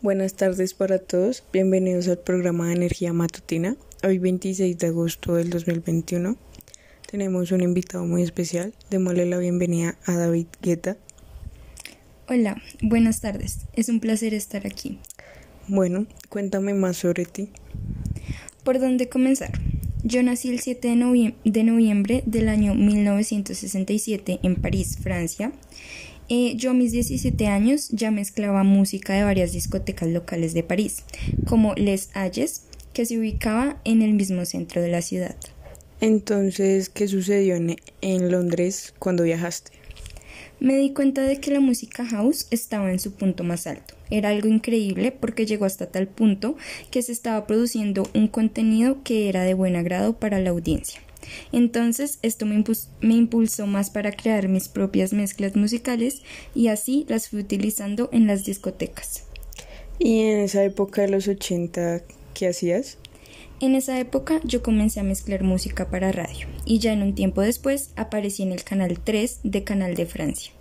Buenas tardes para todos, bienvenidos al programa de Energía Matutina. Hoy 26 de agosto del 2021 tenemos un invitado muy especial. Démosle la bienvenida a David Guetta. Hola, buenas tardes, es un placer estar aquí. Bueno, cuéntame más sobre ti. ¿Por dónde comenzar? Yo nací el 7 de, de noviembre del año 1967 en París, Francia. Eh, yo a mis 17 años ya mezclaba música de varias discotecas locales de París, como Les Halles, que se ubicaba en el mismo centro de la ciudad. Entonces, ¿qué sucedió en, en Londres cuando viajaste? Me di cuenta de que la música house estaba en su punto más alto. Era algo increíble porque llegó hasta tal punto que se estaba produciendo un contenido que era de buen agrado para la audiencia. Entonces esto me, impulsó más para crear mis propias mezclas musicales y así las fui utilizando en las discotecas. ¿Y en esa época de los 80 qué hacías? En esa época yo comencé a mezclar música para radio y ya en un tiempo después aparecí en el canal 3 de Canal de Francia.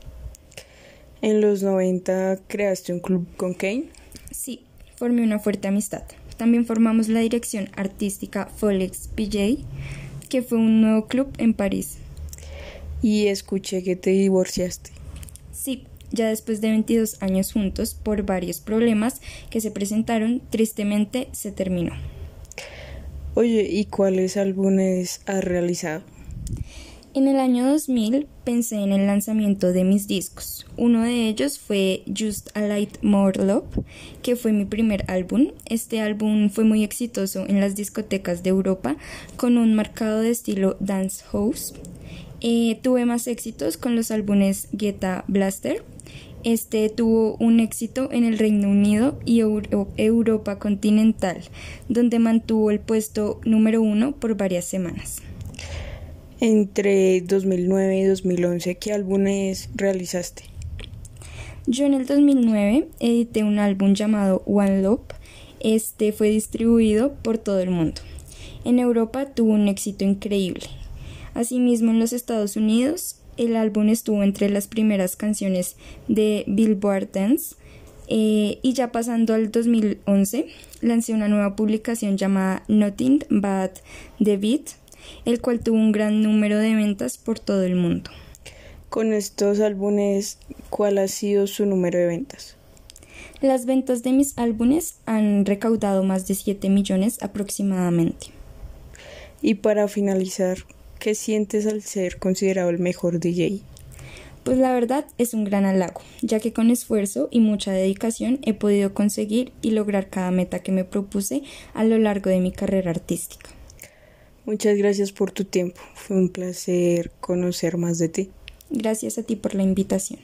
¿En los 90 creaste un club con Kane? Sí, formé una fuerte amistad. También formamos la dirección artística Folex PJ que fue un nuevo club en París. Y escuché que te divorciaste. Sí, ya después de 22 años juntos, por varios problemas que se presentaron, tristemente se terminó. Oye, ¿y cuáles álbumes has realizado? En el año 2000 pensé en el lanzamiento de mis discos. Uno de ellos fue Just a Light More Love, que fue mi primer álbum. Este álbum fue muy exitoso en las discotecas de Europa con un marcado de estilo dance house. Eh, tuve más éxitos con los álbumes Geta Blaster. Este tuvo un éxito en el Reino Unido y Europa continental, donde mantuvo el puesto número uno por varias semanas. Entre 2009 y 2011, ¿qué álbumes realizaste? Yo en el 2009 edité un álbum llamado One Love. Este fue distribuido por todo el mundo. En Europa tuvo un éxito increíble. Asimismo, en los Estados Unidos, el álbum estuvo entre las primeras canciones de Billboard Dance. Eh, y ya pasando al 2011, lancé una nueva publicación llamada Nothing But the Beat el cual tuvo un gran número de ventas por todo el mundo. Con estos álbumes, ¿cuál ha sido su número de ventas? Las ventas de mis álbumes han recaudado más de 7 millones aproximadamente. Y para finalizar, ¿qué sientes al ser considerado el mejor DJ? Pues la verdad es un gran halago, ya que con esfuerzo y mucha dedicación he podido conseguir y lograr cada meta que me propuse a lo largo de mi carrera artística. Muchas gracias por tu tiempo. Fue un placer conocer más de ti. Gracias a ti por la invitación.